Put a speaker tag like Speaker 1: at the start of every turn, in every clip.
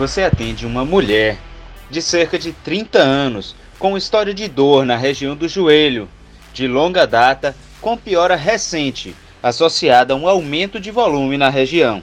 Speaker 1: você atende uma mulher de cerca de 30 anos com história de dor na região do joelho, de longa data, com piora recente, associada a um aumento de volume na região.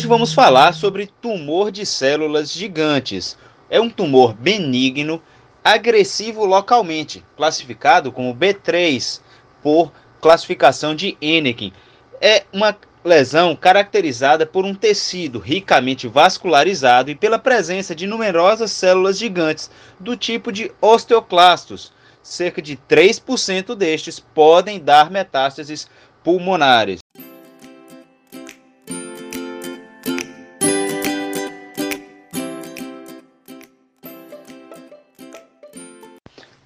Speaker 1: Hoje vamos falar sobre tumor de células gigantes. É um tumor benigno, agressivo localmente, classificado como B3 por classificação de Enneken. É uma lesão caracterizada por um tecido ricamente vascularizado e pela presença de numerosas células gigantes do tipo de osteoclastos. Cerca de 3% destes podem dar metástases pulmonares.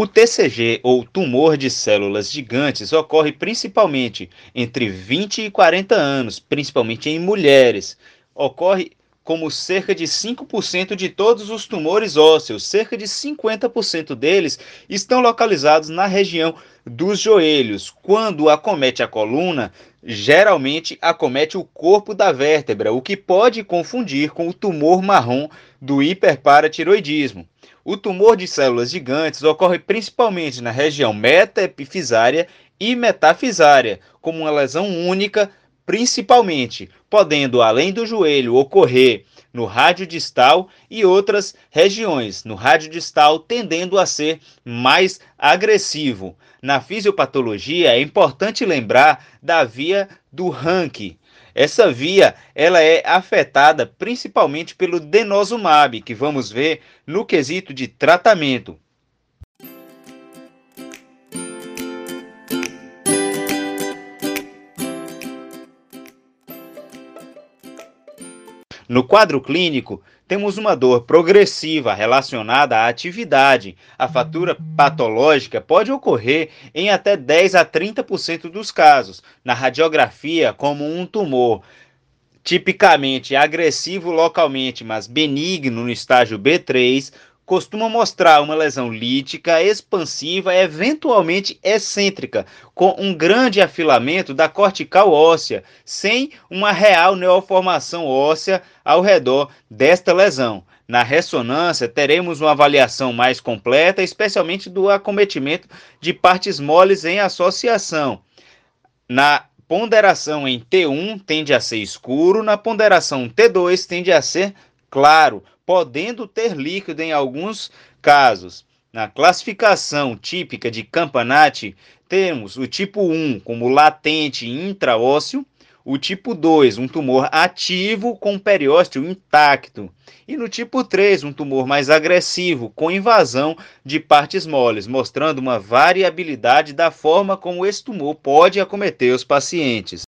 Speaker 1: O TCG, ou tumor de células gigantes, ocorre principalmente entre 20 e 40 anos, principalmente em mulheres. Ocorre como cerca de 5% de todos os tumores ósseos, cerca de 50% deles estão localizados na região dos joelhos. Quando acomete a coluna, geralmente acomete o corpo da vértebra, o que pode confundir com o tumor marrom do hiperparatiroidismo. O tumor de células gigantes ocorre principalmente na região metaepifisária e metafisária, como uma lesão única, principalmente, podendo, além do joelho, ocorrer no rádio distal e outras regiões, no rádio distal tendendo a ser mais agressivo. Na fisiopatologia é importante lembrar da via do Rank, essa via ela é afetada principalmente pelo denosumab, que vamos ver no quesito de tratamento. No quadro clínico, temos uma dor progressiva relacionada à atividade. A fatura patológica pode ocorrer em até 10 a 30% dos casos. Na radiografia, como um tumor tipicamente agressivo localmente, mas benigno no estágio B3, costuma mostrar uma lesão lítica, expansiva, eventualmente excêntrica, com um grande afilamento da cortical óssea, sem uma real neoformação óssea ao redor desta lesão. Na ressonância, teremos uma avaliação mais completa, especialmente do acometimento de partes moles em associação. Na ponderação em T1 tende a ser escuro, na ponderação T2 tende a ser claro, podendo ter líquido em alguns casos. Na classificação típica de Campanati, temos o tipo 1 como latente intraósseo, o tipo 2, um tumor ativo com periósteo intacto, e no tipo 3, um tumor mais agressivo com invasão de partes moles, mostrando uma variabilidade da forma como esse tumor pode acometer os pacientes.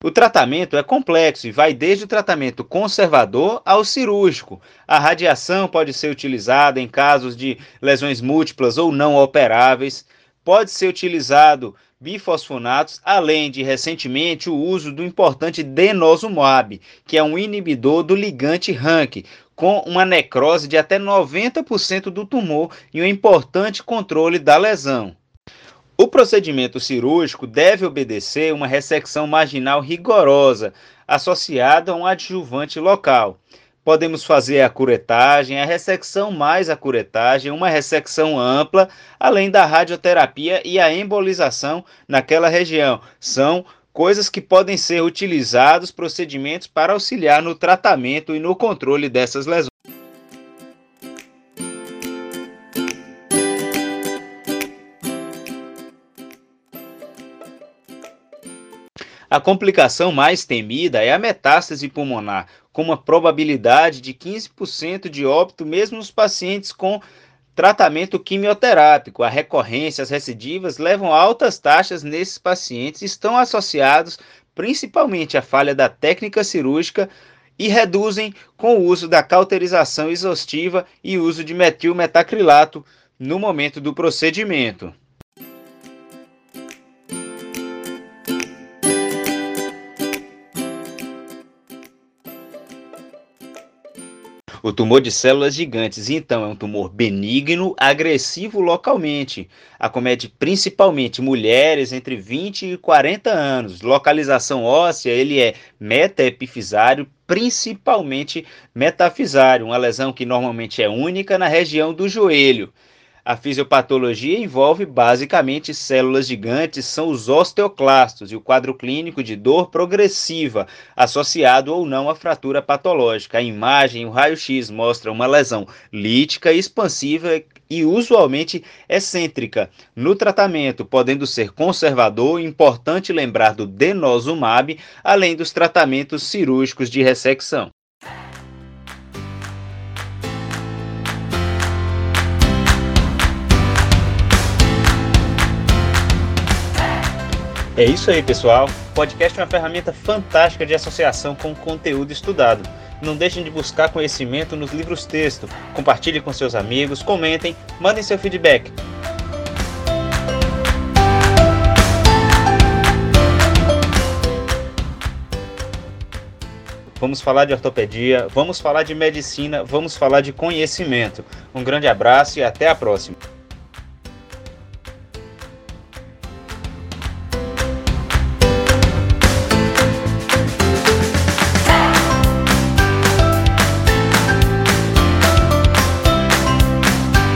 Speaker 1: O tratamento é complexo e vai desde o tratamento conservador ao cirúrgico. A radiação pode ser utilizada em casos de lesões múltiplas ou não operáveis. Pode ser utilizado bifosfonatos, além de recentemente o uso do importante denosumab, que é um inibidor do ligante RANK, com uma necrose de até 90% do tumor e um importante controle da lesão. O procedimento cirúrgico deve obedecer uma ressecção marginal rigorosa, associada a um adjuvante local. Podemos fazer a curetagem, a ressecção mais a curetagem, uma ressecção ampla, além da radioterapia e a embolização naquela região. São coisas que podem ser utilizados procedimentos para auxiliar no tratamento e no controle dessas lesões. A complicação mais temida é a metástase pulmonar, com uma probabilidade de 15% de óbito mesmo nos pacientes com tratamento quimioterápico. A recorrência, as recidivas levam a altas taxas nesses pacientes, estão associados principalmente à falha da técnica cirúrgica e reduzem com o uso da cauterização exaustiva e uso de metilmetacrilato no momento do procedimento. O tumor de células gigantes, então, é um tumor benigno, agressivo localmente. Acomete principalmente mulheres entre 20 e 40 anos. Localização óssea, ele é metaepifisário, principalmente metafisário, uma lesão que normalmente é única na região do joelho. A fisiopatologia envolve basicamente células gigantes, são os osteoclastos, e o quadro clínico de dor progressiva, associado ou não à fratura patológica. A imagem, o raio-x, mostra uma lesão lítica, expansiva e usualmente excêntrica. No tratamento, podendo ser conservador, importante lembrar do denosumab, além dos tratamentos cirúrgicos de ressecção. É isso aí, pessoal. O podcast é uma ferramenta fantástica de associação com conteúdo estudado. Não deixem de buscar conhecimento nos livros texto. Compartilhe com seus amigos, comentem, mandem seu feedback. Vamos falar de ortopedia, vamos falar de medicina, vamos falar de conhecimento. Um grande abraço e até a próxima.